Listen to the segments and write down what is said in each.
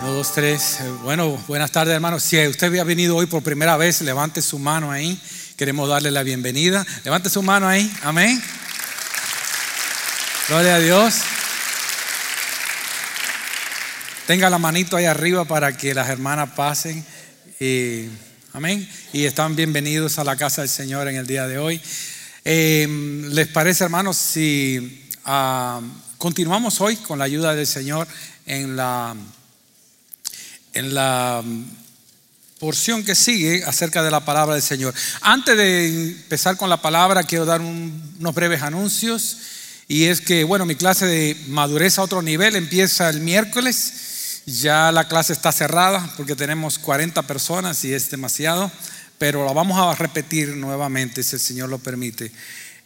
Uno, dos, tres. Eh, Bueno, buenas tardes, hermanos. Si usted había venido hoy por primera vez, levante su mano ahí. Queremos darle la bienvenida. Levante su mano ahí. Amén. Gloria a Dios. Tenga la manito ahí arriba para que las hermanas pasen. Y, amén. Y están bienvenidos a la casa del Señor en el día de hoy. Eh, ¿Les parece, hermanos, si ah, continuamos hoy con la ayuda del Señor en la en la porción que sigue acerca de la palabra del Señor. Antes de empezar con la palabra, quiero dar un- unos breves anuncios. Y es que, bueno, mi clase de madurez a otro nivel empieza el miércoles. Ya la clase está cerrada porque tenemos 40 personas y es demasiado. Pero la vamos a repetir nuevamente si el Señor lo permite.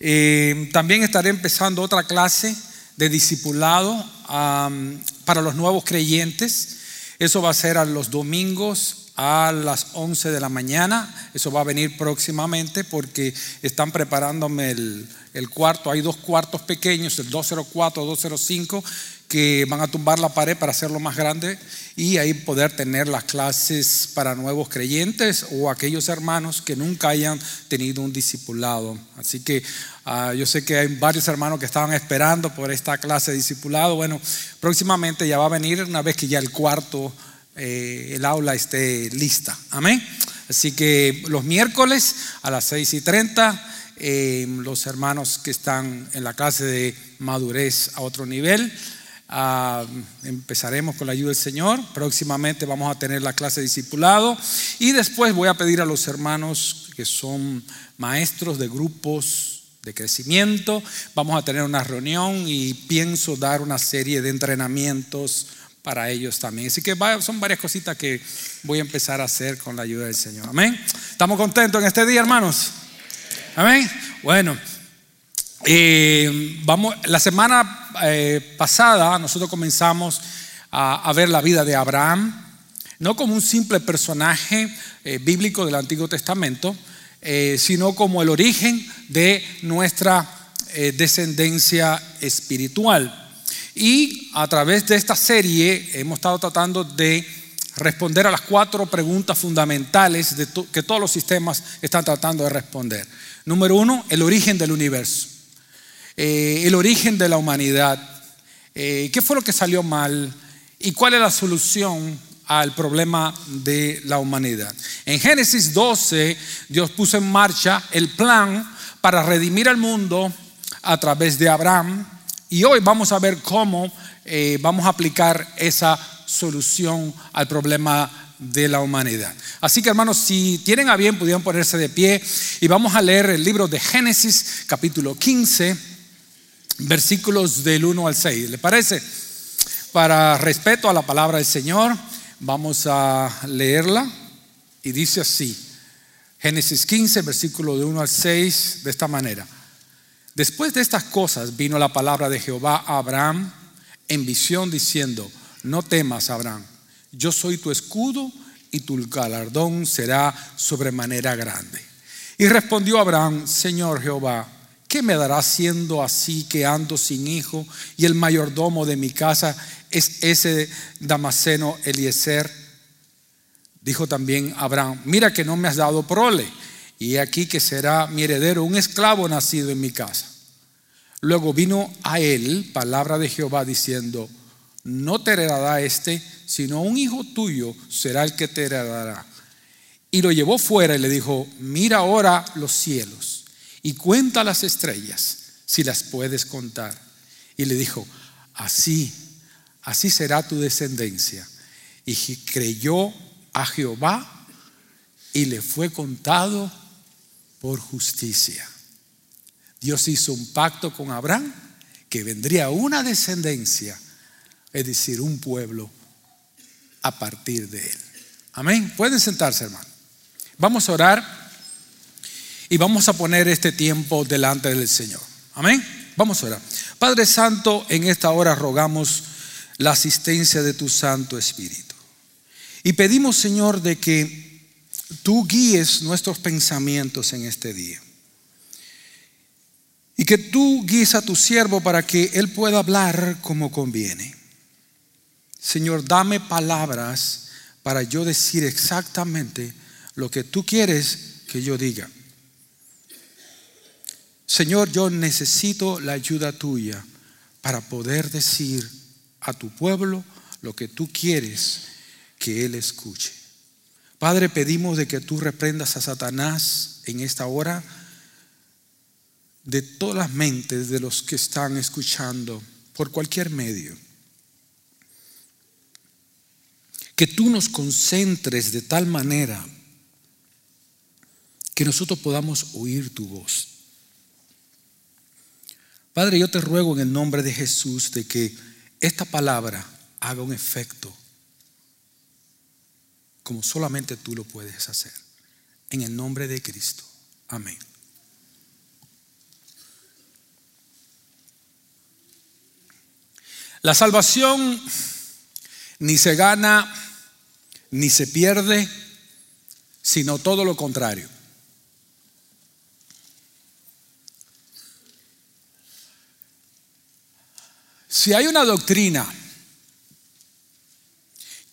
Eh, también estaré empezando otra clase de discipulado am, para los nuevos creyentes. Eso va a ser a los domingos a las 11 de la mañana. Eso va a venir próximamente porque están preparándome el, el cuarto. Hay dos cuartos pequeños, el 204, 205, que van a tumbar la pared para hacerlo más grande y ahí poder tener las clases para nuevos creyentes o aquellos hermanos que nunca hayan tenido un discipulado. Así que ah, yo sé que hay varios hermanos que estaban esperando por esta clase de discipulado. Bueno, próximamente ya va a venir una vez que ya el cuarto, eh, el aula esté lista. Amén. Así que los miércoles a las 6 y 30, eh, los hermanos que están en la clase de madurez a otro nivel. Ah, empezaremos con la ayuda del Señor. Próximamente vamos a tener la clase de discipulado. Y después voy a pedir a los hermanos que son maestros de grupos de crecimiento. Vamos a tener una reunión y pienso dar una serie de entrenamientos para ellos también. Así que son varias cositas que voy a empezar a hacer con la ayuda del Señor. Amén. ¿Estamos contentos en este día, hermanos? Amén. Bueno, eh, vamos, la semana eh, pasada nosotros comenzamos a, ver la vida de Abraham, no como un simple personaje eh, bíblico del Antiguo Testamento, eh, sino como el origen de nuestra descendencia espiritual. Y a través de esta serie hemos estado tratando de responder a las cuatro preguntas fundamentales que todos los sistemas están tratando de responder. Número uno, el origen del universo, Eh, el origen de la humanidad, Eh, qué fue lo que salió mal y cuál es la solución al problema de la humanidad. En Génesis 12, Dios puso en marcha el plan para redimir al mundo a través de Abraham y hoy vamos a ver cómo eh, vamos a aplicar esa solución al problema de la humanidad. Así que hermanos, si tienen a bien, pudieran ponerse de pie y vamos a leer el libro de Génesis capítulo 15, versículos del 1 al 6. ¿Le parece? Para respeto a la palabra del Señor, vamos a leerla y dice así. Génesis 15, versículo de 1 al 6, de esta manera. Después de estas cosas vino la palabra de Jehová a Abraham en visión diciendo, no temas, Abraham, yo soy tu escudo y tu galardón será sobremanera grande. Y respondió Abraham, Señor Jehová, ¿qué me dará siendo así que ando sin hijo y el mayordomo de mi casa es ese Damaseno Eliezer? Dijo también Abraham, mira que no me has dado prole, y aquí que será mi heredero un esclavo nacido en mi casa. Luego vino a él palabra de Jehová diciendo, no te heredará este, sino un hijo tuyo será el que te heredará. Y lo llevó fuera y le dijo, mira ahora los cielos y cuenta las estrellas, si las puedes contar. Y le dijo, así, así será tu descendencia. Y creyó a Jehová y le fue contado por justicia. Dios hizo un pacto con Abraham que vendría una descendencia, es decir, un pueblo a partir de él. Amén. Pueden sentarse, hermano. Vamos a orar y vamos a poner este tiempo delante del Señor. Amén. Vamos a orar. Padre Santo, en esta hora rogamos la asistencia de tu Santo Espíritu. Y pedimos, Señor, de que tú guíes nuestros pensamientos en este día. Y que tú guíes a tu siervo para que él pueda hablar como conviene. Señor, dame palabras para yo decir exactamente lo que tú quieres que yo diga. Señor, yo necesito la ayuda tuya para poder decir a tu pueblo lo que tú quieres que él escuche. Padre, pedimos de que tú reprendas a Satanás en esta hora de todas las mentes de los que están escuchando por cualquier medio. Que tú nos concentres de tal manera que nosotros podamos oír tu voz. Padre, yo te ruego en el nombre de Jesús de que esta palabra haga un efecto como solamente tú lo puedes hacer. En el nombre de Cristo. Amén. La salvación ni se gana ni se pierde, sino todo lo contrario. Si hay una doctrina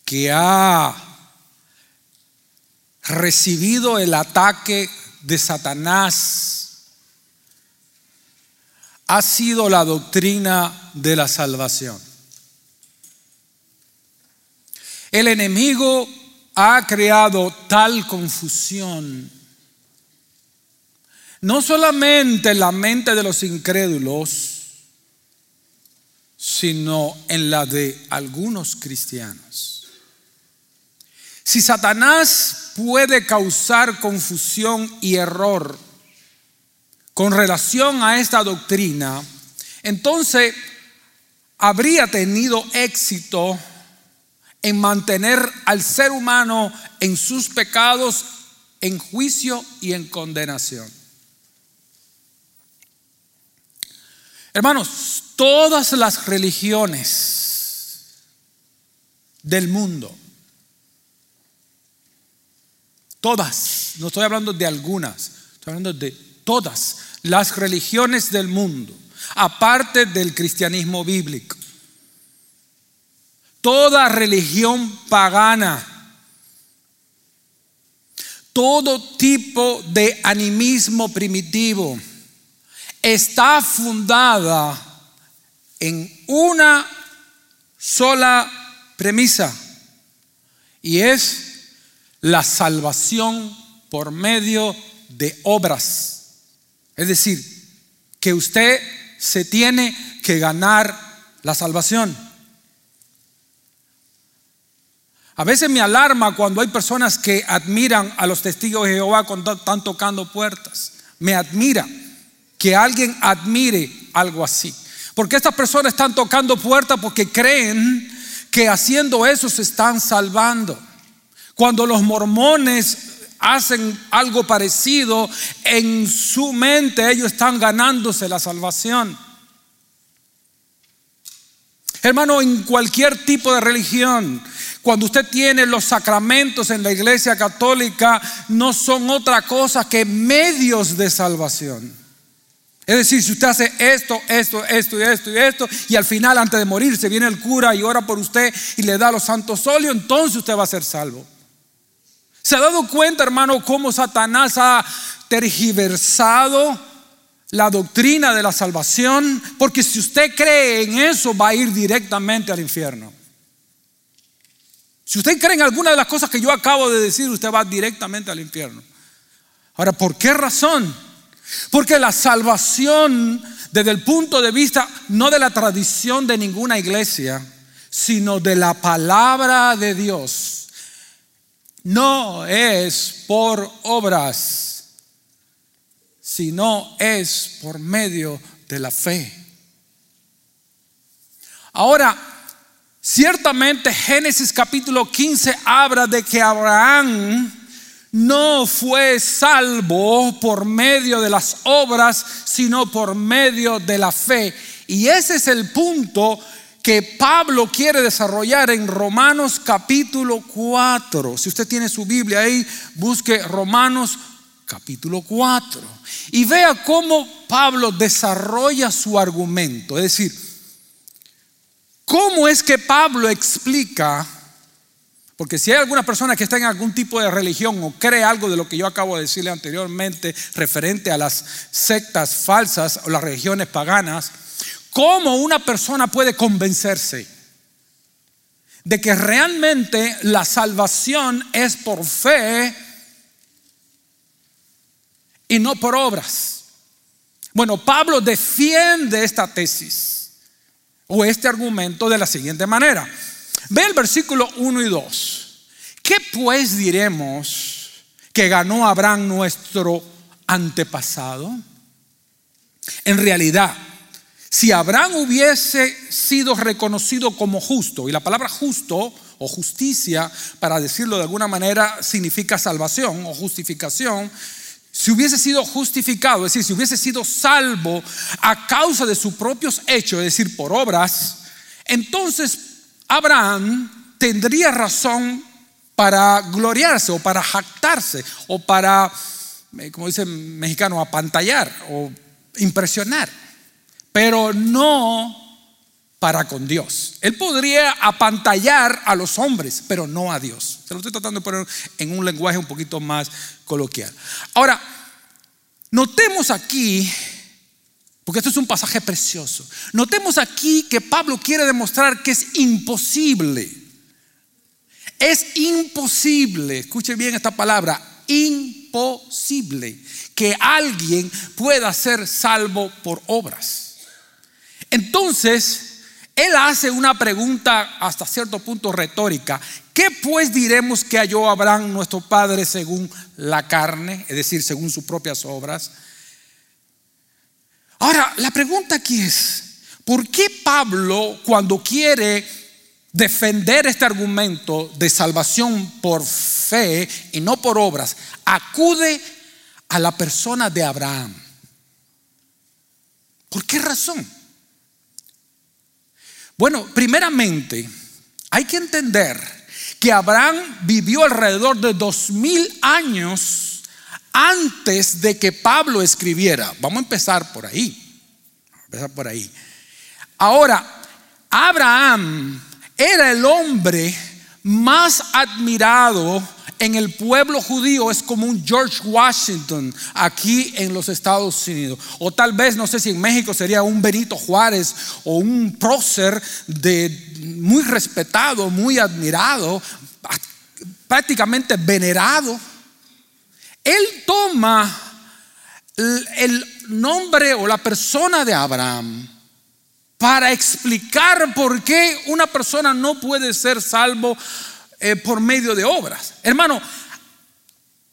que ha recibido el ataque de Satanás, ha sido la doctrina de la salvación. El enemigo ha creado tal confusión, no solamente en la mente de los incrédulos, sino en la de algunos cristianos. Si Satanás puede causar confusión y error con relación a esta doctrina, entonces habría tenido éxito en mantener al ser humano en sus pecados, en juicio y en condenación. Hermanos, todas las religiones del mundo, todas, no estoy hablando de algunas, estoy hablando de todas las religiones del mundo, aparte del cristianismo bíblico, toda religión pagana, todo tipo de animismo primitivo está fundada en una sola premisa y es la salvación por medio de obras. Es decir, que usted se tiene que ganar la salvación. A veces me alarma cuando hay personas que admiran a los testigos de Jehová cuando están tocando puertas. Me admira que alguien admire algo así. Porque estas personas están tocando puertas porque creen que haciendo eso se están salvando. Cuando los mormones hacen algo parecido, en su mente ellos están ganándose la salvación. Hermano, en cualquier tipo de religión, cuando usted tiene los sacramentos en la iglesia católica, no son otra cosa que medios de salvación. Es decir, si usted hace esto, esto, esto y esto y esto, y al final, antes de morirse, viene el cura y ora por usted y le da los santos óleos, entonces usted va a ser salvo. ¿Se ha dado cuenta, hermano, cómo Satanás ha tergiversado la doctrina de la salvación? Porque si usted cree en eso, va a ir directamente al infierno. Si usted cree en alguna de las cosas que yo acabo de decir, usted va directamente al infierno. Ahora, ¿por qué razón? Porque la salvación, desde el punto de vista no de la tradición de ninguna iglesia, sino de la palabra de Dios, no es por obras, sino es por medio de la fe. Ahora, ciertamente Génesis capítulo 15 habla de que Abraham no fue salvo por medio de las obras, sino por medio de la fe. Y ese es el punto que Pablo quiere desarrollar en Romanos capítulo 4. Si usted tiene su Biblia ahí, busque Romanos capítulo 4 y vea cómo Pablo desarrolla su argumento. Es decir, ¿Cómo es que Pablo explica? Porque si hay alguna persona que está en algún tipo de religión o cree algo de lo que yo acabo de decirle anteriormente referente a las sectas falsas o las religiones paganas, ¿cómo una persona puede convencerse de que realmente la salvación es por fe y no por obras? Bueno, Pablo defiende esta tesis o este argumento de la siguiente manera. Ve el versículo 1 y 2. ¿Qué pues diremos que ganó Abraham nuestro antepasado? En realidad, si Abraham hubiese sido reconocido como justo, y la palabra justo o justicia, para decirlo de alguna manera, significa salvación o justificación, si hubiese sido justificado, es decir, si hubiese sido salvo a causa de sus propios hechos, es decir, por obras, entonces Abraham tendría razón para gloriarse o para jactarse o para, eh, como dice el mexicano, apantallar o impresionar, pero no para con Dios. Él podría apantallar a los hombres, pero no a Dios. Se lo estoy tratando de poner en un lenguaje un poquito más coloquial. Ahora, notemos aquí, porque esto es un pasaje precioso, notemos aquí que Pablo quiere demostrar que es imposible. Es imposible, escuche bien esta palabra, imposible que alguien pueda ser salvo por obras. Entonces, él hace una pregunta hasta cierto punto retórica. ¿Qué pues diremos que halló Abraham nuestro padre según la carne, es decir, según sus propias obras? Ahora, la pregunta aquí es, ¿por qué Pablo cuando quiere defender este argumento de salvación por fe y no por obras, acude a la persona de Abraham? ¿Por qué razón? Bueno, primeramente, hay que entender que Abraham vivió alrededor de dos mil años antes de que Pablo escribiera. Vamos a empezar por ahí. Vamos a empezar por ahí. Ahora, Abraham era el hombre más admirado en el pueblo judío es como un George Washington aquí en los Estados Unidos. O tal vez, no sé si en México sería un Benito Juárez o un prócer de muy respetado, muy admirado, prácticamente venerado. Él toma el nombre o la persona de Abraham para explicar por qué una persona no puede ser salvo eh, por medio de obras. Hermano,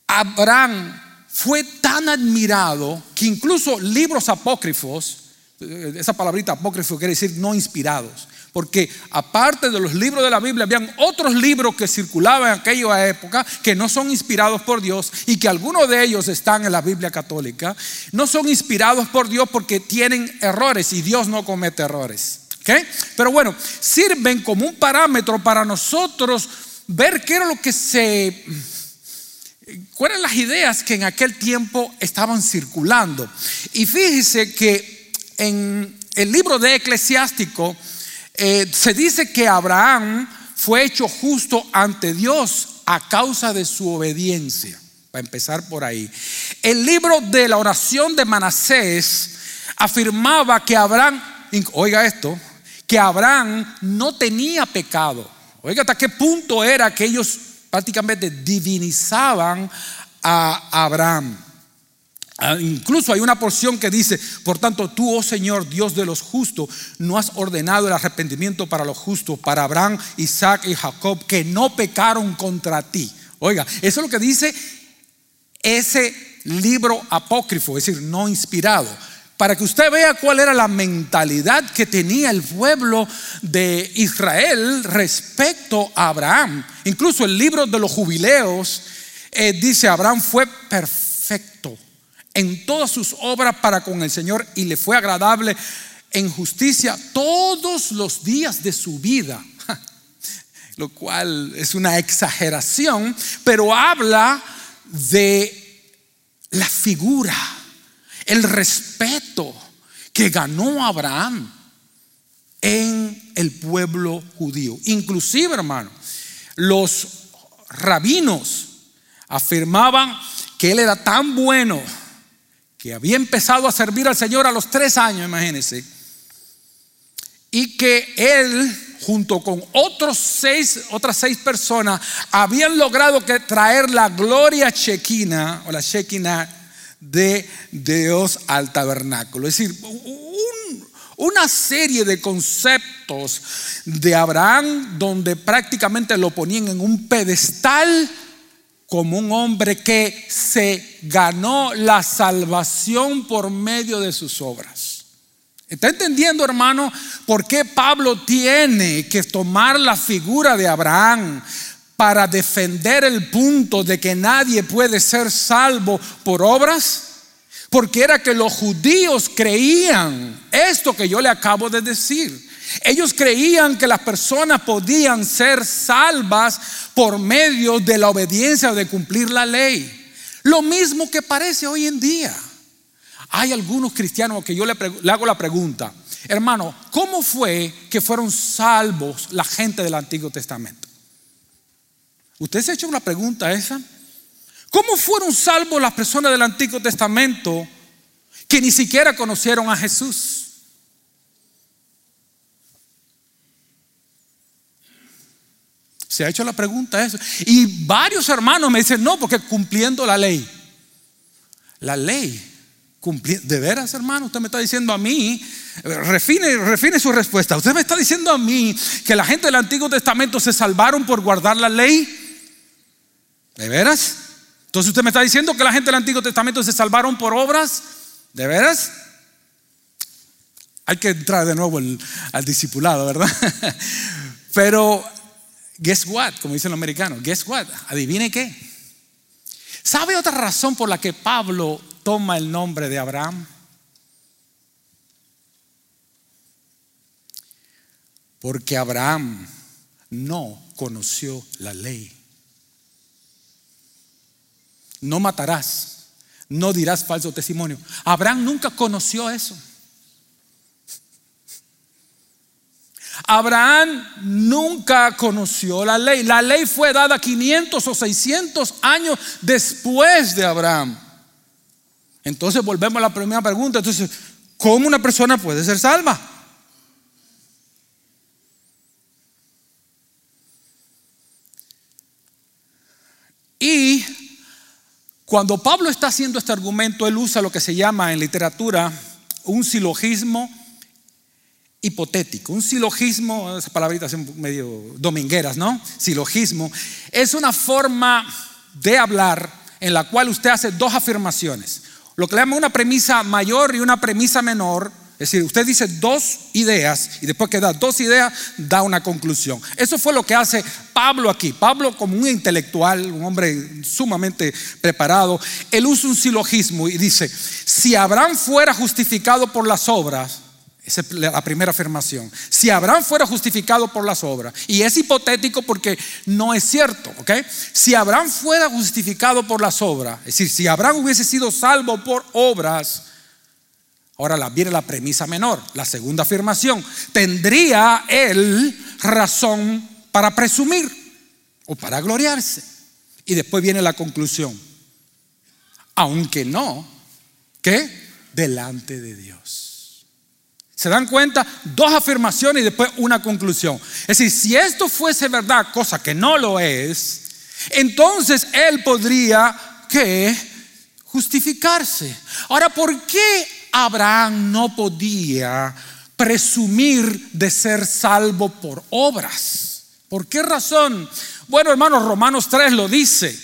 Abraham fue tan admirado que incluso libros apócrifos, eh, esa palabrita apócrifo quiere decir no inspirados, porque aparte de los libros de la Biblia, habían otros libros que circulaban en aquella época que no son inspirados por Dios y que algunos de ellos están en la Biblia católica. No son inspirados por Dios porque tienen errores y Dios no comete errores. Pero bueno, sirven como un parámetro para nosotros ver qué era lo que se... ¿Cuáles las ideas que en aquel tiempo estaban circulando? Y fíjese que en el libro de Eclesiástico eh, se dice que Abraham fue hecho justo ante Dios a causa de su obediencia. Para empezar por ahí. El libro de la oración de Manasés afirmaba que Abraham, oiga esto, que Abraham no tenía pecado. Oiga, hasta qué punto era que ellos prácticamente divinizaban a Abraham. Ah, incluso hay una porción que dice, por tanto tú, oh Señor, Dios de los justos, no has ordenado el arrepentimiento para los justos, para Abraham, Isaac y Jacob, que no pecaron contra ti. Oiga, eso es lo que dice ese libro apócrifo, es decir, no inspirado para que usted vea cuál era la mentalidad que tenía el pueblo de Israel respecto a Abraham. Incluso el libro de los jubileos eh, dice, Abraham fue perfecto en todas sus obras para con el Señor y le fue agradable en justicia todos los días de su vida. Lo cual es una exageración, pero habla de la figura el respeto que ganó Abraham en el pueblo judío. Inclusive, hermano, los rabinos afirmaban que él era tan bueno que había empezado a servir al Señor a los tres años, imagínense, y que él junto con otros seis, otras seis personas, habían logrado que traer la gloria chequina o la chequina de Dios al tabernáculo. Es decir, una serie de conceptos de Abraham donde prácticamente lo ponían en un pedestal como un hombre que se ganó la salvación por medio de sus obras. ¿Está entendiendo, hermano, por qué Pablo tiene que tomar la figura de Abraham para defender el punto de que nadie puede ser salvo por obras? Porque era que los judíos creían esto que yo le acabo de decir. Ellos creían que las personas podían ser salvas por medio de la obediencia o de cumplir la ley. Lo mismo que parece hoy en día. Hay algunos cristianos que yo le, hago la pregunta, hermano, ¿cómo fue que fueron salvos la gente del Antiguo Testamento? ¿Usted se ha hecho una pregunta esa? ¿Cómo fueron salvos las personas del Antiguo Testamento que ni siquiera conocieron a Jesús? Se ha hecho la pregunta eso. Y varios hermanos me dicen, no, porque cumpliendo la ley. La ley ¿De veras, hermano? Usted me está diciendo a mí, refine, refine su respuesta. Usted me está diciendo a mí que la gente del Antiguo Testamento se salvaron por guardar la ley. ¿De veras? Entonces usted me está diciendo que la gente del Antiguo Testamento se salvaron por obras. ¿De veras? Hay que entrar de nuevo al discipulado, ¿verdad? Pero, guess what? Como dicen los americanos, guess what? Adivine qué. ¿Sabe otra razón por la que Pablo toma el nombre de Abraham? Porque Abraham no conoció la ley. No matarás, no dirás falso testimonio. Abraham nunca conoció eso. Abraham nunca conoció la ley. La ley fue dada 500 o 600 años después de Abraham. Entonces volvemos a la primera pregunta. Entonces, ¿cómo una persona puede ser salva? Y cuando Pablo está haciendo este argumento, él usa lo que se llama en literatura un silogismo hipotético. Un silogismo, esas palabritas son medio domingueras, ¿no? Silogismo es una forma de hablar en la cual usted hace dos afirmaciones. Lo que le llama una premisa mayor y una premisa menor. Es decir, usted dice dos ideas y después que da dos ideas, da una conclusión. Eso fue lo que hace Pablo aquí. Pablo como un intelectual, un hombre sumamente preparado, él usa un silogismo y dice, si Abraham fuera justificado por las obras, esa es la primera afirmación. Si Abraham fuera justificado por las obras, y es hipotético porque no es cierto, ¿ok? Si Abraham fuera justificado por las obras, es decir, si Abraham hubiese sido salvo por obras, ahora viene la premisa menor, la segunda afirmación, tendría él razón para presumir o para gloriarse. Y después viene la conclusión, aunque no, ¿qué? Delante de Dios. ¿Se dan cuenta? Dos afirmaciones y después una conclusión. Es decir, si esto fuese verdad, cosa que no lo es, entonces él podría que justificarse. Ahora, ¿por qué Abraham no podía presumir de ser salvo por obras? ¿Por qué razón? Bueno, hermanos, Romanos 3 lo dice.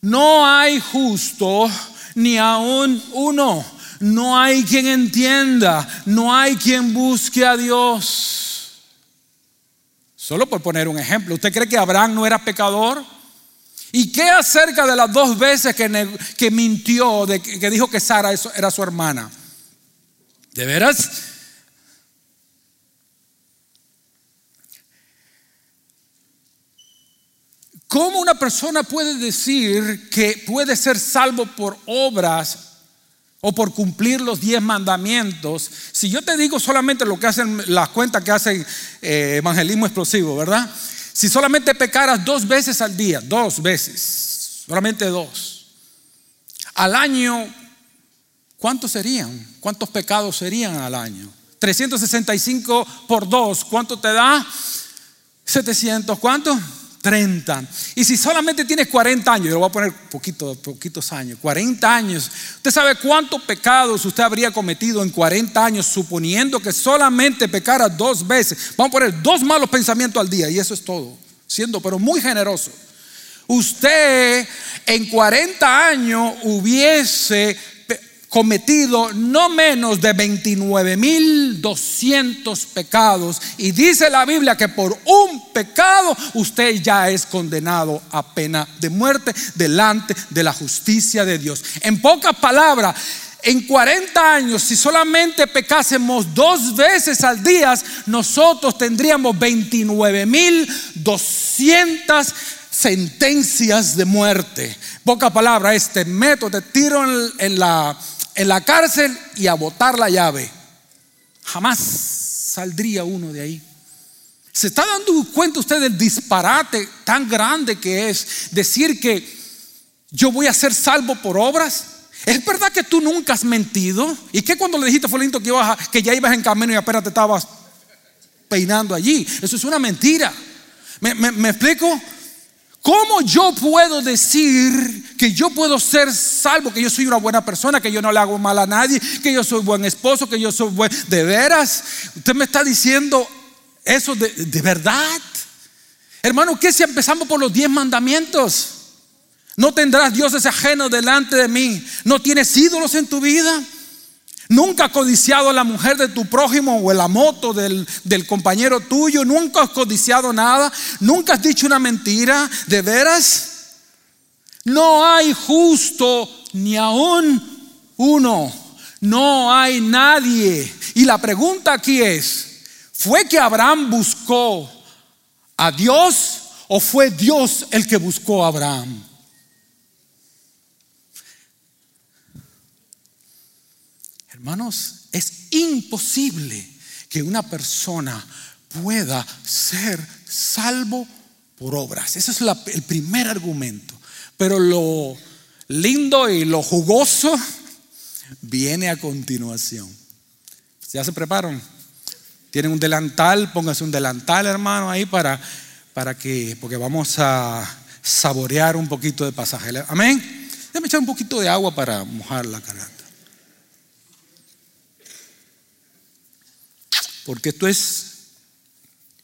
No hay justo ni aún uno no hay quien entienda, no hay quien busque a Dios. Solo por poner un ejemplo, ¿usted cree que Abraham no era pecador? ¿Y qué acerca de las dos veces que, que mintió, de, que dijo que Sara era su hermana? ¿De veras? ¿Cómo una persona puede decir que puede ser salvo por obras o por cumplir los diez mandamientos, si yo te digo solamente lo que hacen las cuentas que hacen eh, evangelismo explosivo, ¿verdad? Si solamente pecaras dos veces al día, dos veces, solamente dos, al año, ¿cuántos serían? ¿Cuántos pecados serían al año? 365 por dos, ¿cuánto te da? 700, ¿cuánto? 30. Y si solamente tienes 40 años, yo lo voy a poner poquito, poquitos años, 40 años, ¿usted sabe cuántos pecados usted habría cometido en 40 años suponiendo que solamente pecara dos veces? Vamos a poner dos malos pensamientos al día y eso es todo, siendo pero muy generoso. Usted en 40 años hubiese cometido no menos de 29.200 pecados. Y dice la Biblia que por un pecado usted ya es condenado a pena de muerte delante de la justicia de Dios. En pocas palabras, en 40 años, si solamente pecásemos dos veces al día, nosotros tendríamos 29.200 sentencias de muerte. Poca palabra, este método de tiro en la en la cárcel y a botar la llave. Jamás saldría uno de ahí. ¿Se está dando cuenta usted del disparate tan grande que es decir que yo voy a ser salvo por obras? ¿Es verdad que tú nunca has mentido? ¿Y que cuando le dijiste fue lindo que, ibas que ya ibas en camino y apenas te estabas peinando allí? Eso es una mentira. ¿Me, me explico? ¿Cómo yo puedo decir que yo puedo ser salvo, que yo soy una buena persona, que yo no le hago mal a nadie, que yo soy buen esposo, que yo soy buen... ¿De veras? ¿Usted me está diciendo eso de, de verdad? Hermano, ¿qué si empezamos por los diez mandamientos? No tendrás dioses ajenos delante de mí. No tienes ídolos en tu vida. Nunca has codiciado a la mujer de tu prójimo o la moto del, del, compañero tuyo. Nunca has codiciado nada. Nunca has dicho una mentira. ¿De veras? No hay justo ni aún uno. No hay nadie. Y la pregunta aquí es, ¿fue que Abraham buscó a Dios o fue Dios el que buscó a Abraham? Hermanos, es imposible que una persona pueda ser salvo por obras. Ese es el primer argumento. Pero lo lindo y lo jugoso viene a continuación. ¿Ya se preparan? Tienen un delantal, pónganse un delantal, hermano, ahí para, para que, porque vamos a saborear un poquito de pasaje. Amén. Déjame echar un poquito de agua para mojar la garganta. Porque esto es,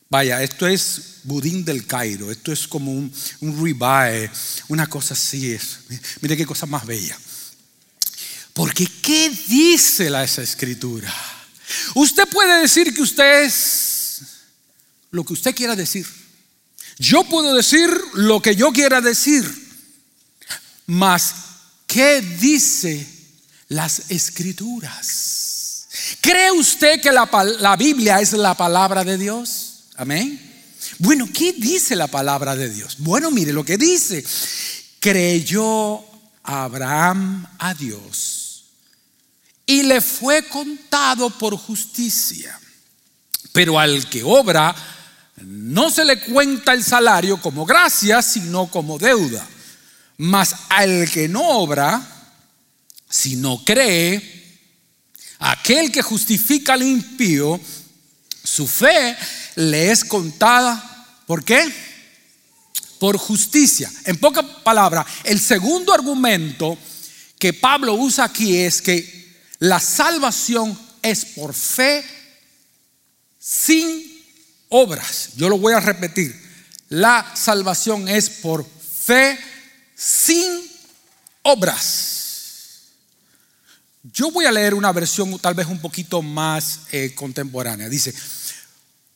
vaya, esto es budín del Cairo, esto es como un, un ribeye, una cosa así es. Mire qué cosa más bella. Porque ¿qué dice la esa escritura? Usted puede decir que usted es lo que usted quiera decir. Yo puedo decir lo que yo quiera decir. Mas, ¿qué dice las escrituras? ¿Cree usted que la, Biblia es la palabra de Dios? Amén. Bueno, ¿qué dice la palabra de Dios? Bueno, mire lo que dice. Creyó Abraham a Dios y le fue contado por justicia. Pero al que obra, no se le cuenta el salario como gracia, sino como deuda. Mas al que no obra, si no cree, Aquel que justifica al impío, su fe le es contada. ¿Por qué? Por justicia. En pocas palabras, el segundo argumento que Pablo usa aquí es que la salvación es por fe sin obras. Yo lo voy a repetir. La salvación es por fe sin obras. Yo voy a leer una versión tal vez un poquito más eh, contemporánea. Dice,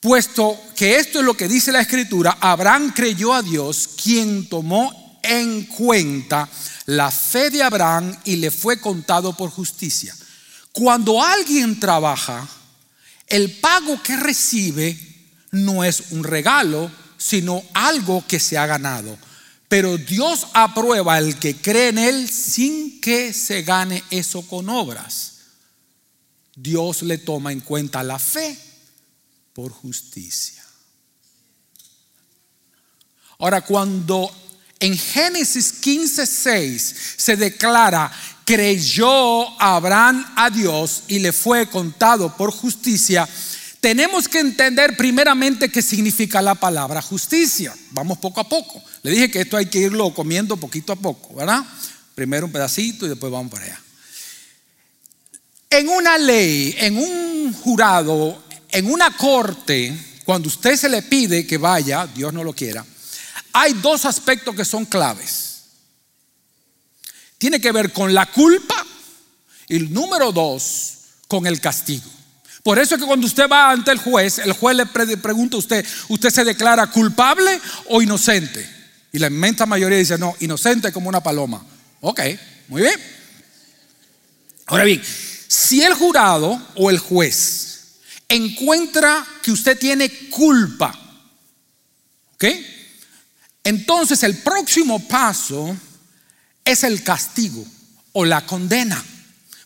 puesto que esto es lo que dice la escritura, Abraham creyó a Dios, quien tomó en cuenta la fe de Abraham y le fue contado por justicia. Cuando alguien trabaja, el pago que recibe no es un regalo, sino algo que se ha ganado. Pero Dios aprueba al que cree en Él sin que se gane eso con obras. Dios le toma en cuenta la fe por justicia. Ahora, cuando en Génesis 15, 6 se declara, creyó Abraham a Dios y le fue contado por justicia, tenemos que entender primeramente qué significa la palabra justicia. Vamos poco a poco. Le dije que esto hay que irlo comiendo poquito a poco, ¿verdad? Primero un pedacito y después vamos para allá. En una ley, en un jurado, en una corte, cuando usted se le pide que vaya, Dios no lo quiera, hay dos aspectos que son claves. Tiene que ver con la culpa y el número dos, con el castigo. Por eso es que cuando usted va ante el juez, el juez le pregunta a usted, ¿usted se declara culpable o inocente? Y la inmensa mayoría dice, no, inocente como una paloma. Ok, muy bien. Ahora bien, si el jurado o el juez encuentra que usted tiene culpa, ¿ok? Entonces el próximo paso es el castigo o la condena.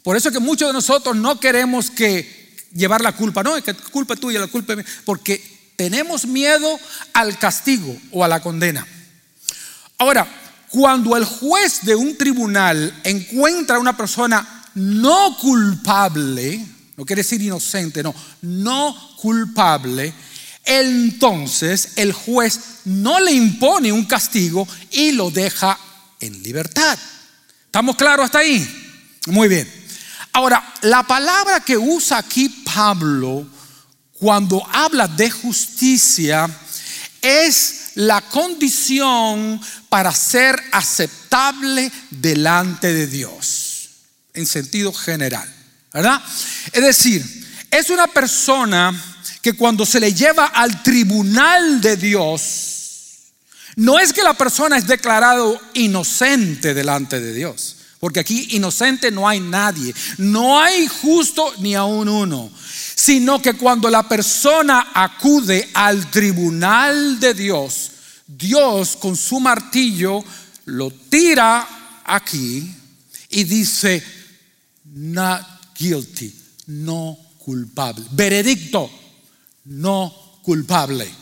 Por eso es que muchos de nosotros no queremos que llevar la culpa. No, es que culpa tuya, la culpa es mía. Porque tenemos miedo al castigo o a la condena. Ahora, cuando el juez de un tribunal encuentra a una persona no culpable, no quiere decir inocente, no, no culpable, entonces el juez no le impone un castigo y lo deja en libertad. ¿Estamos claros hasta ahí? Muy bien. Ahora, la palabra que usa aquí Pablo cuando habla de justicia es la condición para ser aceptable delante de Dios, en sentido general, ¿verdad? Es decir, es una persona que cuando se le lleva al tribunal de Dios, no es que la persona es declarado inocente delante de Dios. Porque aquí inocente no hay nadie. No hay justo ni aún uno. Sino que cuando la persona acude al tribunal de Dios, Dios con su martillo lo tira aquí y dice, not guilty, no culpable. Veredicto, no culpable.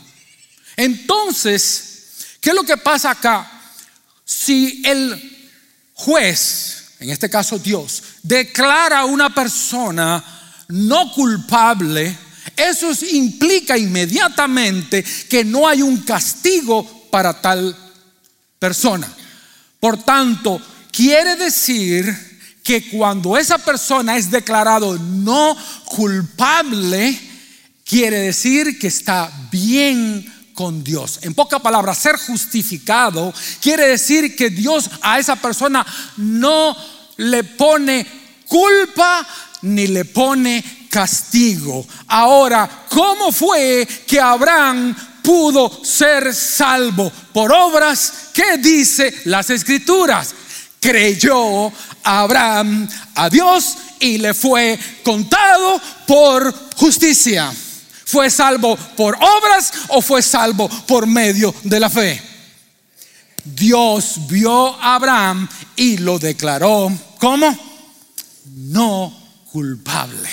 Entonces, ¿qué es lo que pasa acá? Si el juez, en este caso Dios, declara a una persona no culpable, eso implica inmediatamente que no hay un castigo para tal persona. Por tanto, quiere decir que cuando esa persona es declarado no culpable, quiere decir que está bien con Dios. En pocas palabras, ser justificado quiere decir que Dios a esa persona no le pone culpa ni le pone castigo. Ahora, ¿cómo fue que Abraham pudo ser salvo? Por obras que dice las escrituras. Creyó Abraham a Dios y le fue contado por justicia. ¿Fue salvo por obras o fue salvo por medio de la fe? Dios vio a Abraham y lo declaró como no culpable.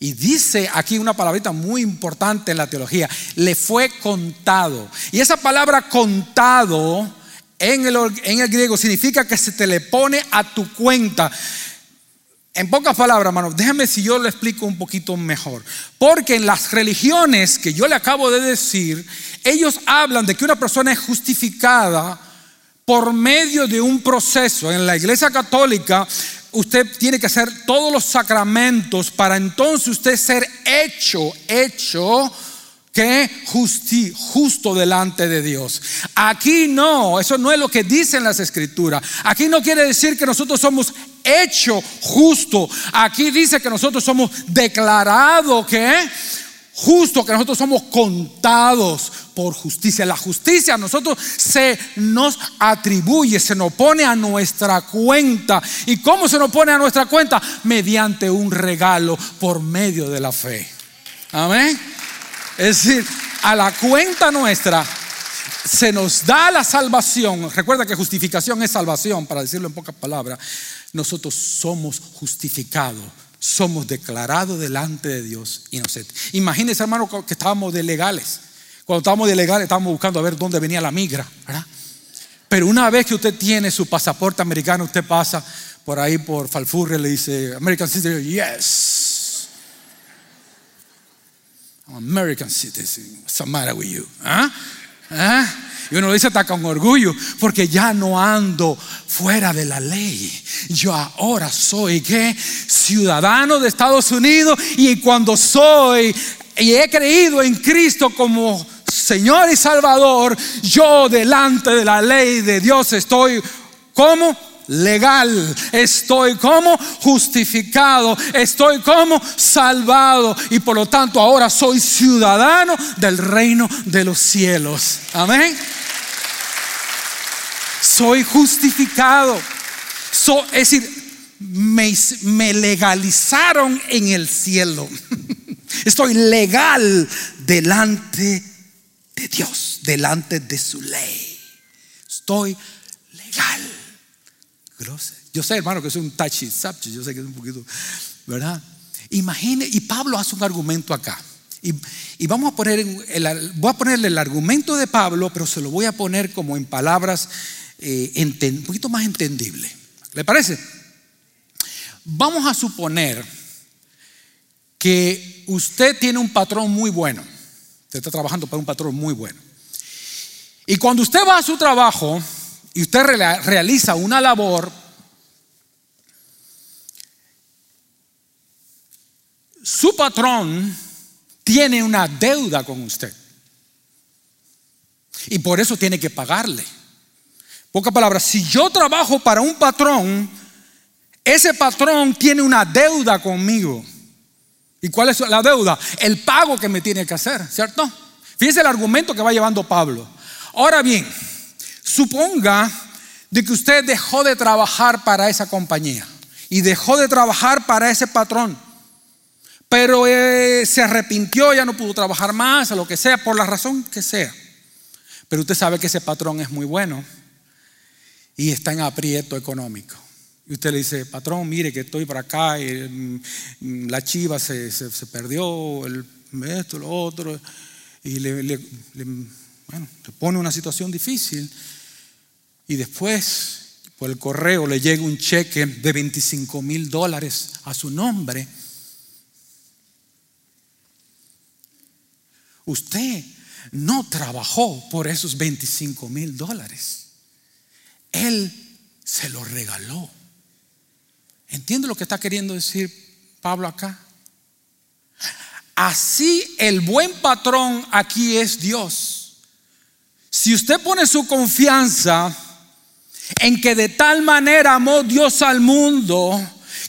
Y dice aquí una palabrita muy importante en la teología, le fue contado. Y esa palabra contado en el, en el griego significa que se te le pone a tu cuenta. En pocas palabras, hermano, déjame si yo le explico un poquito mejor. Porque en las religiones que yo le acabo de decir, ellos hablan de que una persona es justificada por medio de un proceso. En la iglesia católica, usted tiene que hacer todos los sacramentos para entonces usted ser hecho, hecho que justo delante de Dios. Aquí no, eso no es lo que dicen las escrituras. Aquí no quiere decir que nosotros somos hecho justo. Aquí dice que nosotros somos declarados que justo, que nosotros somos contados por justicia. La justicia a nosotros se nos atribuye, se nos pone a nuestra cuenta. ¿Y cómo se nos pone a nuestra cuenta? Mediante un regalo por medio de la fe. Amén. Es decir, a la cuenta nuestra se nos da la salvación. Recuerda que justificación es salvación, para decirlo en pocas palabras. Nosotros somos justificados, somos declarados delante de Dios inocentes. Imagínense, hermano, que estábamos de legales. Cuando estábamos de legales, estábamos buscando a ver dónde venía la migra. Pero una vez que usted tiene su pasaporte americano, usted pasa por ahí por Falfurre, le dice, American citizen, yes. American citizen. What's the matter with you? ¿Ah? ¿Ah? Y uno lo dice hasta con orgullo, porque ya no ando fuera de la ley. Yo ahora soy ¿qué? ciudadano de Estados Unidos y cuando soy y he creído en Cristo como Señor y Salvador, yo delante de la ley de Dios estoy como legal, estoy como justificado, estoy como salvado y por lo tanto ahora soy ciudadano del reino de los cielos. Amén soy justificado. es decir, me, me legalizaron en el cielo. Estoy legal delante de Dios, delante de su ley. Estoy legal. Yo sé, hermano, que es un touchy subject, yo sé que es un poquito, ¿verdad? Imagine, y Pablo hace un argumento acá. Y, vamos a poner, el, voy a ponerle el argumento de Pablo, pero se lo voy a poner como en palabras eh, un poquito más entendible. ¿Le parece? Vamos a suponer que usted tiene un patrón muy bueno. Usted está trabajando para un patrón muy bueno. Y cuando usted va a su trabajo y usted realiza una labor, su patrón tiene una deuda con usted. Y por eso tiene que pagarle. Pocas palabras, si yo trabajo para un patrón, ese patrón tiene una deuda conmigo. ¿Y cuál es la deuda? El pago que me tiene que hacer, ¿cierto? Fíjese el argumento que va llevando Pablo. Ahora bien, suponga de que usted dejó de trabajar para esa compañía y dejó de trabajar para ese patrón, pero eh, se arrepintió, ya no pudo trabajar más, o lo que sea, por la razón que sea. Pero usted sabe que ese patrón es muy bueno y está en aprieto económico. Y usted le dice, patrón, mire que estoy por acá, y, mm, la chiva se, perdió, el, esto, lo otro, y le, bueno, le pone una situación difícil. Y después, por el correo, le llega un cheque de 25 mil dólares a su nombre. Usted no trabajó por esos 25 mil dólares. Él se lo regaló. ¿Entiende lo que está queriendo decir Pablo acá? Así el buen patrón aquí es Dios. Si usted pone su confianza en que de tal manera amó Dios al mundo,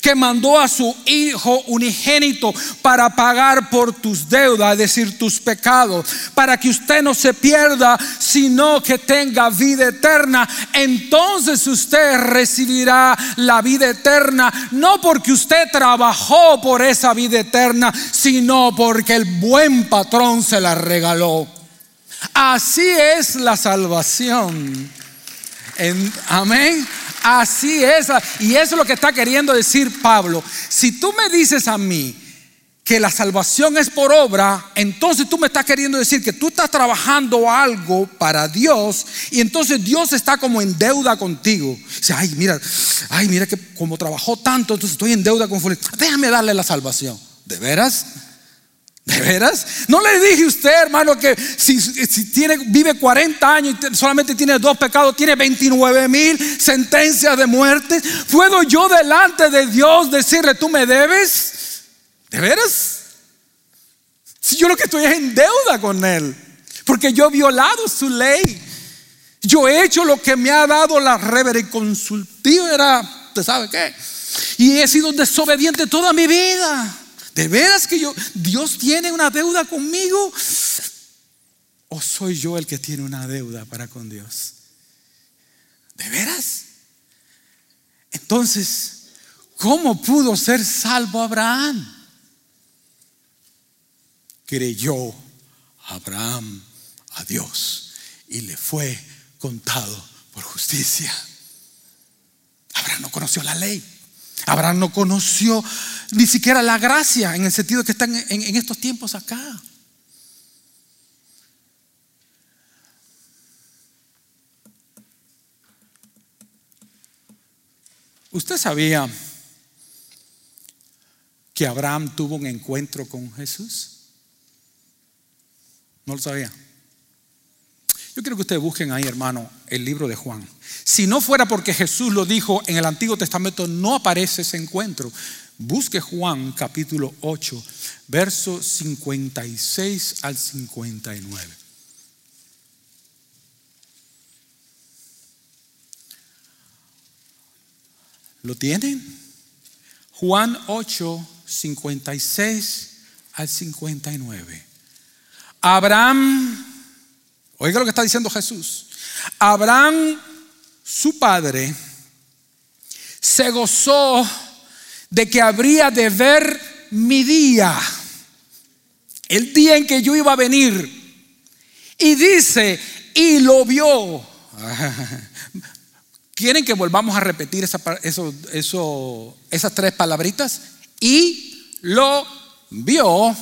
que mandó a su Hijo unigénito para pagar por tus deudas, es decir, tus pecados, para que usted no se pierda, sino que tenga vida eterna. Entonces usted recibirá la vida eterna, no porque usted trabajó por esa vida eterna, sino porque el buen patrón se la regaló. Así es la salvación. Amén. Así es. Y eso es lo que está queriendo decir Pablo. Si tú me dices a mí que la salvación es por obra, entonces tú me estás queriendo decir que tú estás trabajando algo para Dios y entonces Dios está como en deuda contigo. Dice, ay, mira, ay, mira que como trabajó tanto, entonces estoy en deuda con Déjame darle la salvación. ¿De veras? ¿De veras? No le dije a usted, hermano, que si, tiene, vive 40 años y solamente tiene dos pecados, tiene 29 mil sentencias de muerte. ¿Puedo yo delante de Dios decirle, tú me debes? ¿De veras? Si yo lo que estoy es en deuda con Él, porque yo he violado su ley. Yo he hecho lo que me ha dado la reverend consultiva, era, ¿usted sabe qué? Y he sido desobediente toda mi vida. ¿De veras que yo, Dios tiene una deuda conmigo? ¿O soy yo el que tiene una deuda para con Dios? ¿De veras? Entonces, ¿cómo pudo ser salvo Abraham? Creyó Abraham a Dios y le fue contado por justicia. Abraham no conoció la ley. Abraham no conoció ni siquiera la gracia en el sentido que están en, estos tiempos acá. ¿Usted sabía que Abraham tuvo un encuentro con Jesús? ¿No lo sabía? Yo quiero que ustedes busquen ahí, hermano, el libro de Juan. Si no fuera porque Jesús lo dijo en el Antiguo Testamento, no aparece ese encuentro. Busque Juan capítulo 8, versos 56 al 59. ¿Lo tienen? Juan 8, 56 al 59. Abraham Oiga lo que está diciendo Jesús. Abraham, su padre, se gozó de que habría de ver mi día, el día en que yo iba a venir. Y dice, y lo vio. ¿Quieren que volvamos a repetir esas tres palabritas? Y lo vio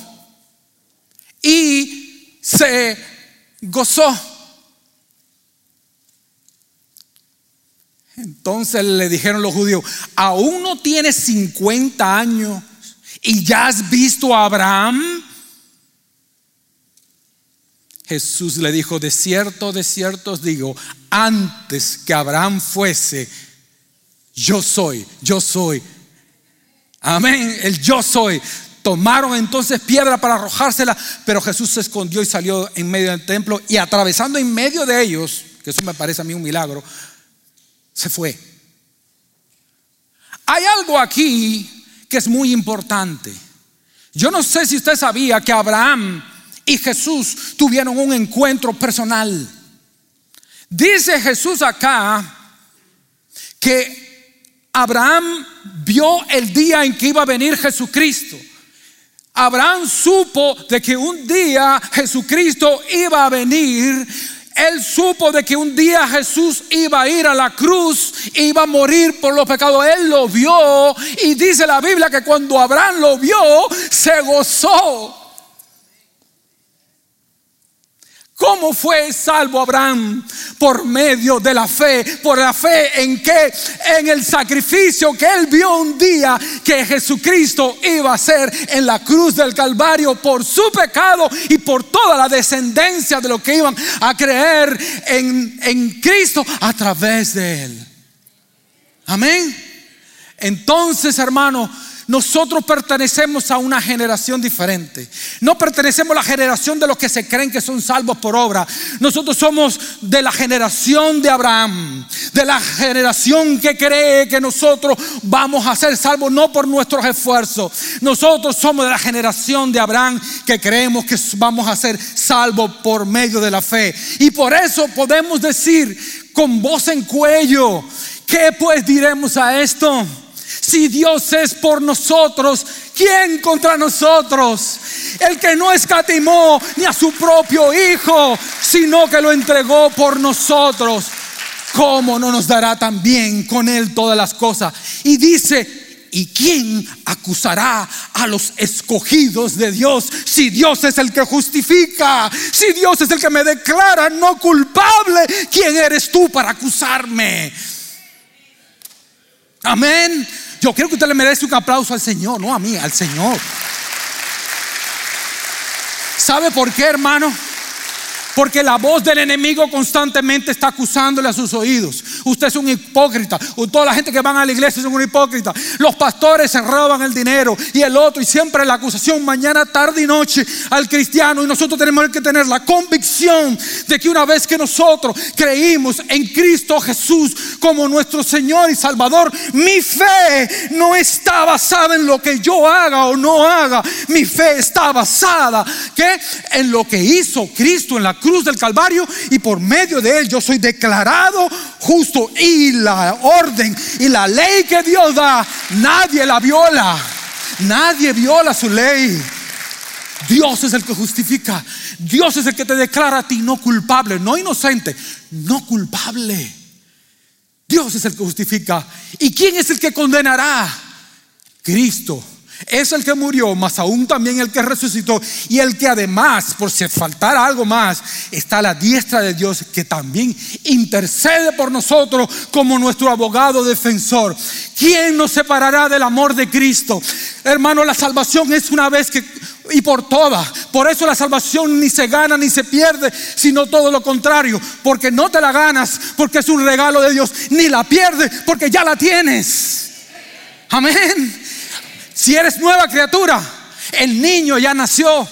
y se gozó. Entonces le dijeron los judíos, aún no tienes 50 años y ya has visto a Abraham. Jesús le dijo, de cierto, de cierto os digo, antes que Abraham fuese, yo soy, yo soy. Amén, el yo soy. Tomaron entonces piedra para arrojársela, pero Jesús se escondió y salió en medio del templo y atravesando en medio de ellos, que eso me parece a mí un milagro, se fue. Hay algo aquí que es muy importante. Yo no sé si usted sabía que Abraham y Jesús tuvieron un encuentro personal. Dice Jesús acá que Abraham vio el día en que iba a venir Jesucristo. Abraham supo de que un día Jesucristo iba a venir. Él supo de que un día Jesús iba a ir a la cruz, iba a morir por los pecados. Él lo vio y dice la Biblia que cuando Abraham lo vio, se gozó. ¿Cómo fue salvo Abraham? Por medio de la fe. Por la fe en que, en el sacrificio que él vio un día que Jesucristo iba a hacer en la cruz del Calvario por su pecado y por toda la descendencia de lo que iban a creer en, en Cristo a través de él. Amén. Entonces, hermano, nosotros pertenecemos a una generación diferente. No pertenecemos a la generación de los que se creen que son salvos por obra. Nosotros somos de la generación de Abraham, de la generación que cree que nosotros vamos a ser salvos no por nuestros esfuerzos. Nosotros somos de la generación de Abraham que creemos que vamos a ser salvos por medio de la fe. Y por eso podemos decir con voz en cuello, ¿qué pues diremos a esto? Si Dios es por nosotros, ¿quién contra nosotros? El que no escatimó ni a su propio Hijo, sino que lo entregó por nosotros. ¿Cómo no nos dará también con Él todas las cosas? Y dice, ¿y quién acusará a los escogidos de Dios si Dios es el que justifica? Si Dios es el que me declara no culpable, ¿quién eres tú para acusarme? Amén. Yo creo que usted le merece un aplauso al Señor, no a mí, al Señor. ¿Sabe por qué, hermano? Porque la voz del enemigo constantemente está acusándole a sus oídos. Usted es un hipócrita. Toda la gente que van a la iglesia es un hipócrita. Los pastores se roban el dinero y el otro. Y siempre la acusación mañana, tarde y noche al cristiano. Y nosotros tenemos que tener la convicción de que una vez que nosotros creímos en Cristo Jesús como nuestro Señor y Salvador, mi fe no está basada en lo que yo haga o no haga. Mi fe está basada ¿qué? en lo que hizo Cristo en la cruz cruz del Calvario y por medio de él yo soy declarado justo. Y la orden y la ley que Dios da, nadie la viola. Nadie viola su ley. Dios es el que justifica. Dios es el que te declara a ti no culpable, no inocente, no culpable. Dios es el que justifica. ¿Y quién es el que condenará? Cristo. Es el que murió, más aún también el que resucitó y el que además, por si faltara algo más, está a la diestra de Dios que también intercede por nosotros como nuestro abogado defensor. ¿Quién nos separará del amor de Cristo? Hermano, la salvación es una vez que y por todas. Por eso la salvación ni se gana ni se pierde, sino todo lo contrario, porque no te la ganas porque es un regalo de Dios, ni la pierdes porque ya la tienes. Amén. Si eres nueva criatura, el niño ya nació.